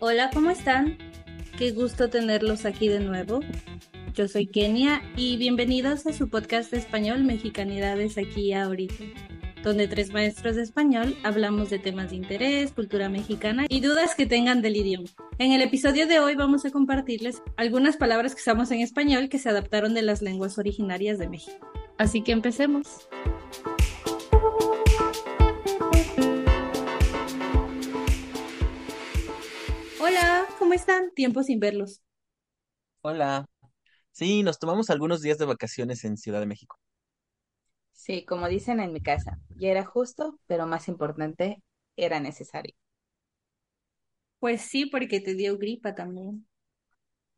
Hola, ¿cómo están? Qué gusto tenerlos aquí de nuevo. Yo soy Kenia y bienvenidos a su podcast español Mexicanidades aquí ahorita, donde tres maestros de español hablamos de temas de interés, cultura mexicana y dudas que tengan del idioma. En el episodio de hoy vamos a compartirles algunas palabras que usamos en español que se adaptaron de las lenguas originarias de México. Así que empecemos. Están? Tiempo sin verlos. Hola. Sí, nos tomamos algunos días de vacaciones en Ciudad de México. Sí, como dicen en mi casa, ya era justo, pero más importante, era necesario. Pues sí, porque te dio gripa también.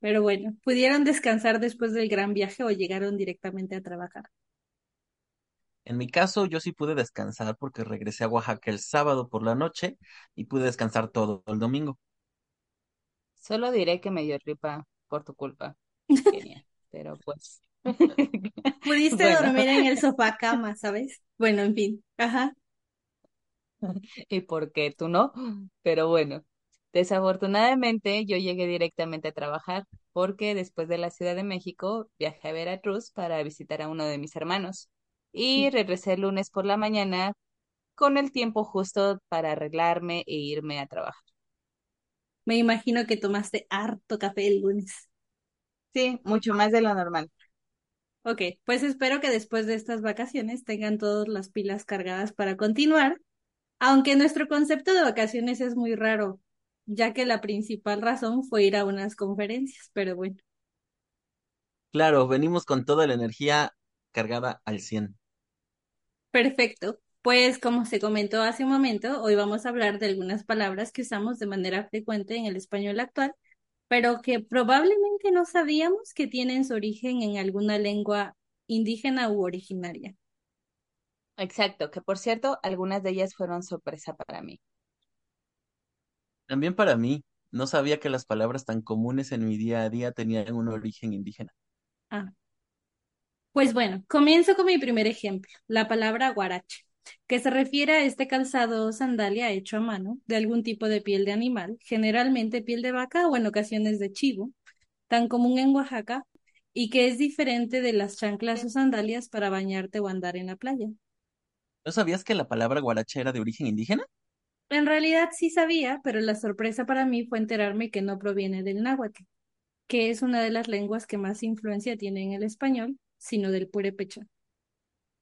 Pero bueno, ¿pudieron descansar después del gran viaje o llegaron directamente a trabajar? En mi caso, yo sí pude descansar porque regresé a Oaxaca el sábado por la noche y pude descansar todo el domingo. Solo diré que me dio gripa por tu culpa, Kenia, pero pues. Pudiste Bueno, dormir en el sofá cama, ¿sabes? Bueno, en fin. Ajá. ¿y por qué tú no? Pero bueno, desafortunadamente yo llegué directamente a trabajar porque después de la Ciudad de México viajé a Veracruz para visitar a uno de mis hermanos y regresé el lunes por la mañana con el tiempo justo para arreglarme e irme a trabajar. Me imagino que tomaste harto café el lunes. Sí, mucho más de lo normal. Ok, pues espero que después de estas vacaciones tengan todas las pilas cargadas para continuar, aunque nuestro concepto de vacaciones es muy raro, ya que la principal razón fue ir a unas conferencias, pero bueno. Claro, venimos con toda la energía cargada al 100. Perfecto. Pues como se comentó hace un momento, hoy vamos a hablar de algunas palabras que usamos de manera frecuente en el español actual, pero que probablemente no sabíamos que tienen su origen en alguna lengua indígena u originaria. Exacto, que por cierto, algunas de ellas fueron sorpresa para mí. También para mí, no sabía que las palabras tan comunes en mi día a día tenían un origen indígena. Ah, pues bueno, comienzo con mi primer ejemplo, la palabra guarache, que se refiere a este calzado o sandalia hecho a mano de algún tipo de piel de animal, generalmente piel de vaca o en ocasiones de chivo, tan común en Oaxaca y que es diferente de las chanclas o sandalias para bañarte o andar en la playa. ¿No sabías que la palabra guaracha era de origen indígena? En realidad sí sabía, pero la sorpresa para mí fue enterarme que no proviene del náhuatl, que es una de las lenguas que más influencia tiene en el español, sino del purépecha.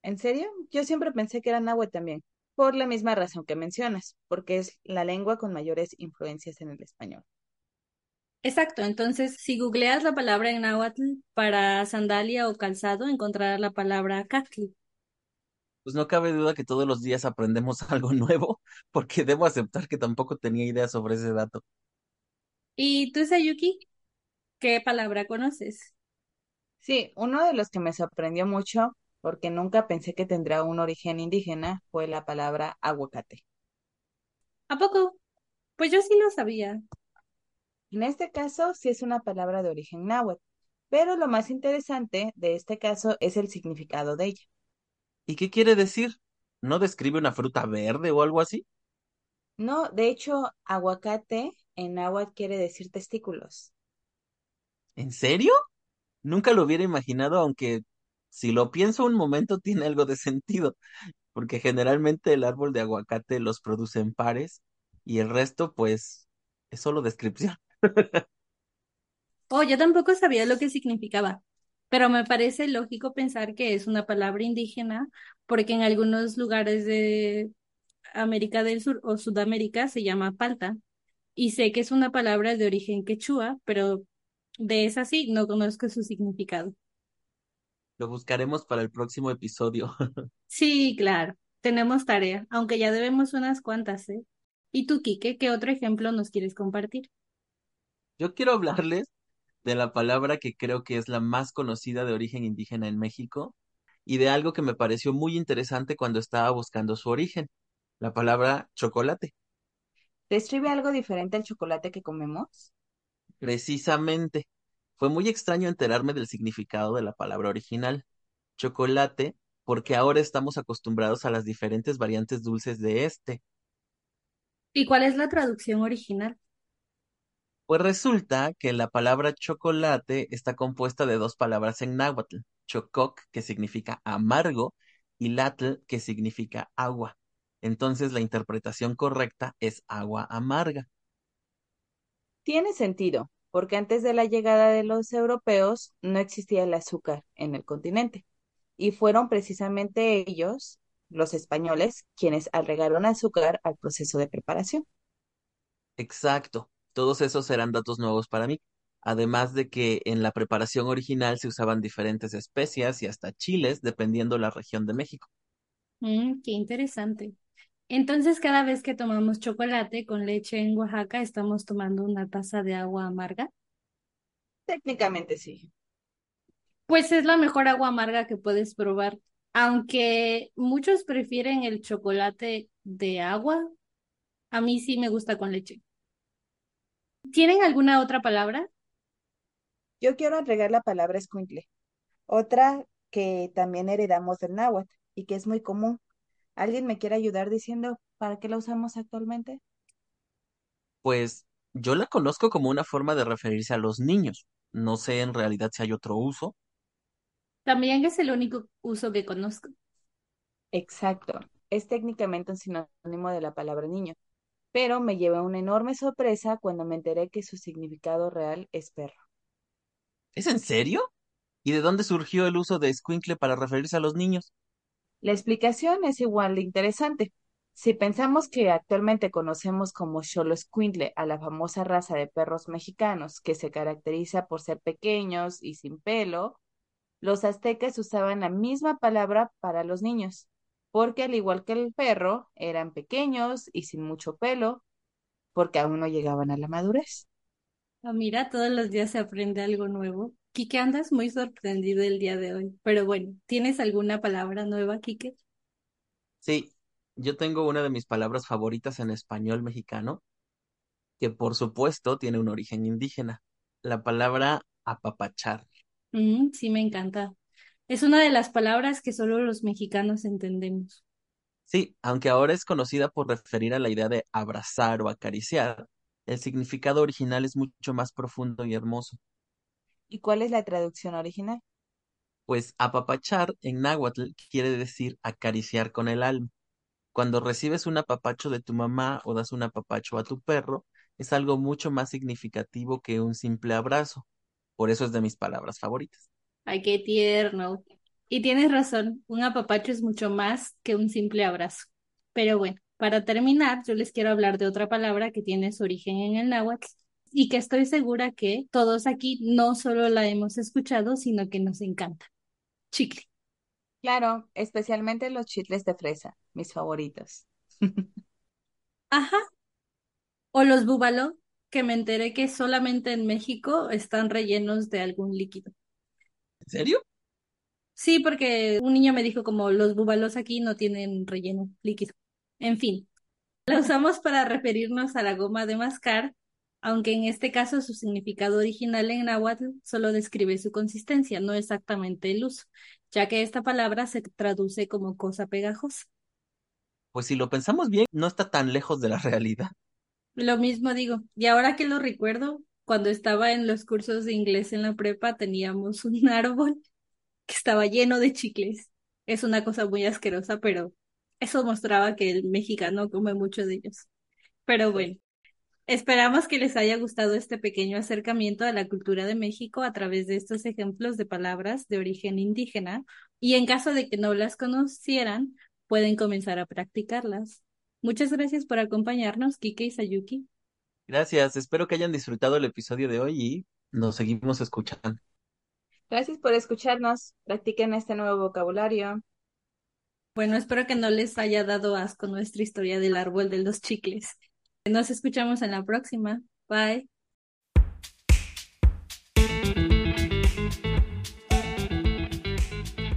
¿En serio? Yo siempre pensé que era náhuatl también, por la misma razón que mencionas, porque es la lengua con mayores influencias en el español. Exacto, entonces si googleas la palabra en náhuatl para sandalia o calzado, encontrarás la palabra cactli. Pues no cabe duda que todos los días aprendemos algo nuevo, porque debo aceptar que tampoco tenía idea sobre ese dato. ¿Y tú, Sayuki, qué palabra conoces? Sí, uno de los que me sorprendió mucho, porque nunca pensé que tendría un origen indígena, fue la palabra aguacate. ¿A poco? Pues yo sí lo sabía. En este caso, sí es una palabra de origen náhuatl, pero lo más interesante de este caso es el significado de ella. ¿Y qué quiere decir? ¿No describe una fruta verde o algo así? No, de hecho, aguacate en náhuatl quiere decir testículos. ¿En serio? Nunca lo hubiera imaginado, aunque si lo pienso un momento tiene algo de sentido, porque generalmente el árbol de aguacate los produce en pares y el resto, pues, es solo descripción. Oh, yo tampoco sabía lo que significaba, pero me parece lógico pensar que es una palabra indígena porque en algunos lugares de América del Sur o Sudamérica se llama palta y sé que es una palabra de origen quechua, pero de esa sí no conozco su significado. Lo buscaremos para el próximo episodio. Sí, claro, tenemos tarea, aunque ya debemos unas cuantas, ¿eh? ¿Y tú, Quique, qué otro ejemplo nos quieres compartir? Yo quiero hablarles de la palabra que creo que es la más conocida de origen indígena en México y de algo que me pareció muy interesante cuando estaba buscando su origen, la palabra chocolate. ¿Describe algo diferente al chocolate que comemos? Precisamente, fue muy extraño enterarme del significado de la palabra original, chocolate, porque ahora estamos acostumbrados a las diferentes variantes dulces de este. ¿Y cuál es la traducción original? Pues resulta que la palabra chocolate está compuesta de dos palabras en náhuatl, chococ, que significa amargo, y latl, que significa agua. Entonces la interpretación correcta es agua amarga. Tiene sentido, porque antes de la llegada de los europeos no existía el azúcar en el continente. Y fueron precisamente ellos, los españoles, quienes agregaron azúcar al proceso de preparación. Exacto. Todos esos eran datos nuevos para mí. Además de que en la preparación original se usaban diferentes especias y hasta chiles, dependiendo la región de México. Mm, qué interesante. Entonces, cada vez que tomamos chocolate con leche en Oaxaca, estamos tomando una taza de agua amarga. Técnicamente sí. Pues es la mejor agua amarga que puedes probar. Aunque muchos prefieren el chocolate de agua, a mí sí me gusta con leche. ¿Tienen alguna otra palabra? Yo quiero agregar la palabra escuincle, otra que también heredamos del náhuatl y que es muy común. ¿Alguien me quiere ayudar diciendo para qué la usamos actualmente? Pues yo la conozco como una forma de referirse a los niños. No sé en realidad si hay otro uso. También es el único uso que conozco. Exacto. Es técnicamente un sinónimo de la palabra niño, pero me llevé una enorme sorpresa cuando me enteré que su significado real es perro. ¿Es en serio? ¿Y de dónde surgió el uso de escuincle para referirse a los niños? La explicación es igual de interesante. Si pensamos que actualmente conocemos como Xoloescuintle a la famosa raza de perros mexicanos que se caracteriza por ser pequeños y sin pelo, los aztecas usaban la misma palabra para los niños, porque al igual que el perro, eran pequeños y sin mucho pelo, porque aún no llegaban a la madurez. Ah, mira, todos los días se aprende algo nuevo. Quique, andas muy sorprendido el día de hoy. Pero bueno, ¿tienes alguna palabra nueva, Quique? Sí, yo tengo una de mis palabras favoritas en español mexicano, que por supuesto tiene un origen indígena, la palabra apapachar. Mm, sí, me encanta. Es una de las palabras que solo los mexicanos entendemos. Sí, aunque ahora es conocida por referir a la idea de abrazar o acariciar, el significado original es mucho más profundo y hermoso. ¿Y cuál es la traducción original? Pues apapachar en náhuatl quiere decir acariciar con el alma. Cuando recibes un apapacho de tu mamá o das un apapacho a tu perro, es algo mucho más significativo que un simple abrazo. Por eso es de mis palabras favoritas. Ay, qué tierno. Y tienes razón, un apapacho es mucho más que un simple abrazo. Pero bueno, para terminar, yo les quiero hablar de otra palabra que tiene su origen en el náhuatl y que estoy segura que todos aquí no solo la hemos escuchado, sino que nos encanta. Chicle. Claro, especialmente los chicles de fresa, mis favoritos. Ajá. O los búbalo, que me enteré que solamente en México están rellenos de algún líquido. ¿En serio? Sí, porque un niño me dijo como los búbalos aquí no tienen relleno líquido. En fin, la usamos para referirnos a la goma de mascar, aunque en este caso su significado original en náhuatl solo describe su consistencia, no exactamente el uso, ya que esta palabra se traduce como cosa pegajosa. Pues si lo pensamos bien, no está tan lejos de la realidad. Lo mismo digo, y ahora que lo recuerdo, cuando estaba en los cursos de inglés en la prepa teníamos un árbol que estaba lleno de chicles. Es una cosa muy asquerosa, pero eso mostraba que el mexicano come mucho de ellos. Pero bueno, esperamos que les haya gustado este pequeño acercamiento a la cultura de México a través de estos ejemplos de palabras de origen indígena y en caso de que no las conocieran, pueden comenzar a practicarlas. Muchas gracias por acompañarnos, Kike y Sayuki. Gracias, espero que hayan disfrutado el episodio de hoy y nos seguimos escuchando. Gracias por escucharnos. Practiquen este nuevo vocabulario. Bueno, espero que no les haya dado asco nuestra historia del árbol de los chicles. Nos escuchamos en la próxima. Bye.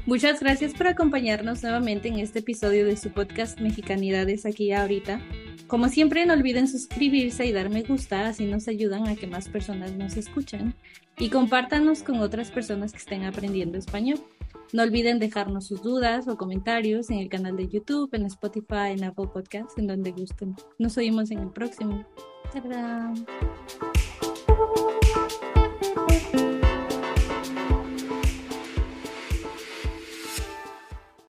Muchas gracias por acompañarnos nuevamente en este episodio de su podcast Mexicanidades aquí ahorita. Como siempre, no olviden suscribirse y dar me gusta, así nos ayudan a que más personas nos escuchen. Y compártanos con otras personas que estén aprendiendo español. No olviden dejarnos sus dudas o comentarios en el canal de YouTube, en Spotify, en Apple Podcasts, en donde gusten. Nos oímos en el próximo. ¡Tarán!